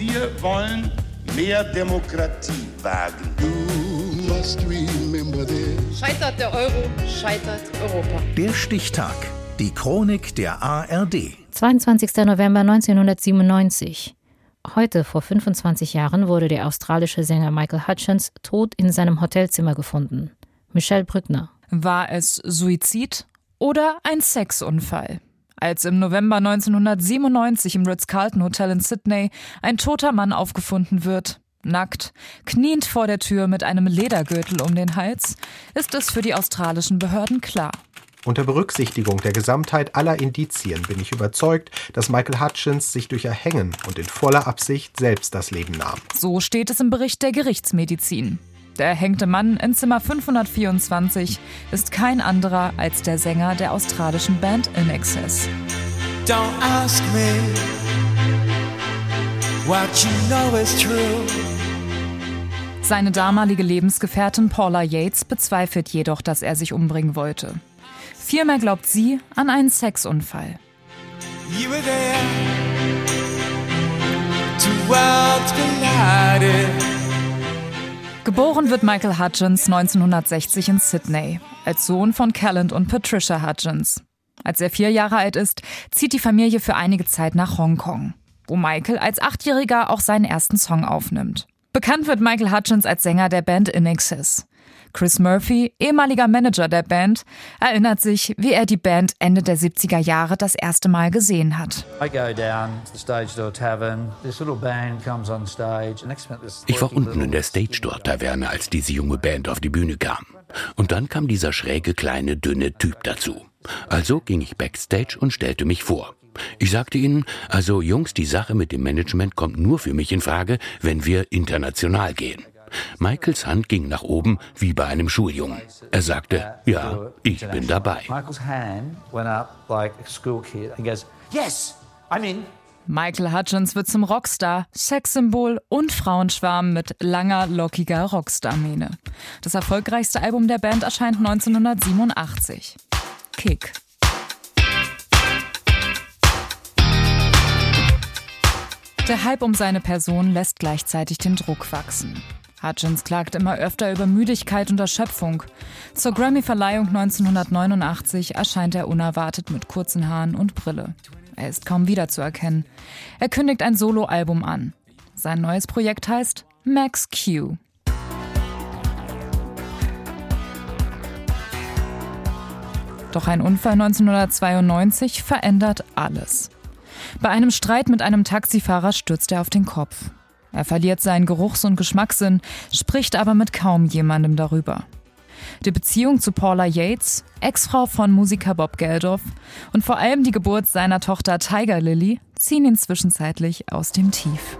Wir wollen mehr Demokratie wagen. Scheitert der Euro, scheitert Europa. Der Stichtag. Die Chronik der ARD. 22. November 1997. Heute, vor 25 Jahren, wurde der australische Sänger Michael Hutchins tot in seinem Hotelzimmer gefunden. Michelle Brückner. War es Suizid oder ein Sexunfall? Als im November 1997 im Ritz-Carlton Hotel in Sydney ein toter Mann aufgefunden wird, nackt, kniend vor der Tür mit einem Ledergürtel um den Hals, ist es für die australischen Behörden klar. Unter Berücksichtigung der Gesamtheit aller Indizien bin ich überzeugt, dass Michael Hutchins sich durch Erhängen und in voller Absicht selbst das Leben nahm. So steht es im Bericht der Gerichtsmedizin. Der erhängte Mann in Zimmer 524 ist kein anderer als der Sänger der australischen Band In Excess. Don't ask me what you know is true. Seine damalige Lebensgefährtin Paula Yates bezweifelt jedoch, dass er sich umbringen wollte. Vielmehr glaubt sie an einen Sexunfall. Geboren wird Michael Hutchins 1960 in Sydney, als Sohn von Callan und Patricia Hutchins. Als er vier Jahre alt ist, zieht die Familie für einige Zeit nach Hongkong, wo Michael als Achtjähriger auch seinen ersten Song aufnimmt. Bekannt wird Michael Hutchins als Sänger der Band In Excess. Chris Murphy, ehemaliger Manager der Band, erinnert sich, wie er die Band Ende der 70er Jahre das erste Mal gesehen hat. Ich war unten in der Stage Door Taverne, als diese junge Band auf die Bühne kam. Und dann kam dieser schräge, kleine, dünne Typ dazu. Also ging ich backstage und stellte mich vor. Ich sagte ihnen, also Jungs, die Sache mit dem Management kommt nur für mich in Frage, wenn wir international gehen. Michaels Hand ging nach oben wie bei einem Schuljungen. Er sagte, ja, ich bin dabei. Michael Hutchins wird zum Rockstar, Sexsymbol und Frauenschwarm mit langer, lockiger Rockstar-Mähne. Das erfolgreichste Album der Band erscheint 1987. Kick. Der Hype um seine Person lässt gleichzeitig den Druck wachsen. Hutchins klagt immer öfter über Müdigkeit und Erschöpfung. Zur Grammy-Verleihung 1989 erscheint er unerwartet mit kurzen Haaren und Brille. Er ist kaum wiederzuerkennen. Er kündigt ein Soloalbum an. Sein neues Projekt heißt Max Q. Doch ein Unfall 1992 verändert alles. Bei einem Streit mit einem Taxifahrer stürzt er auf den Kopf. Er verliert seinen Geruchs- und Geschmackssinn, spricht aber mit kaum jemandem darüber. Die Beziehung zu Paula Yates, Ex-Frau von Musiker Bob Geldof und vor allem die Geburt seiner Tochter Tiger Lily ziehen ihn zwischenzeitlich aus dem Tief.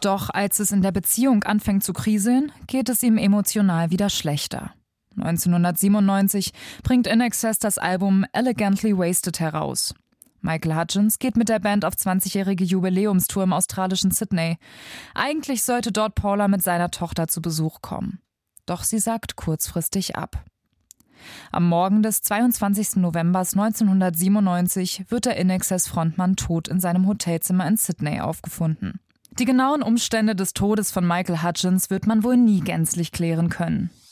Doch als es in der Beziehung anfängt zu kriseln, geht es ihm emotional wieder schlechter. 1997 bringt In Excess das Album Elegantly Wasted heraus. Michael Hutchins geht mit der Band auf 20-jährige Jubiläumstour im australischen Sydney. Eigentlich sollte dort Paula mit seiner Tochter zu Besuch kommen. Doch sie sagt kurzfristig ab. Am Morgen des 22. November 1997 wird der In Excess Frontmann tot in seinem Hotelzimmer in Sydney aufgefunden. Die genauen Umstände des Todes von Michael Hutchins wird man wohl nie gänzlich klären können.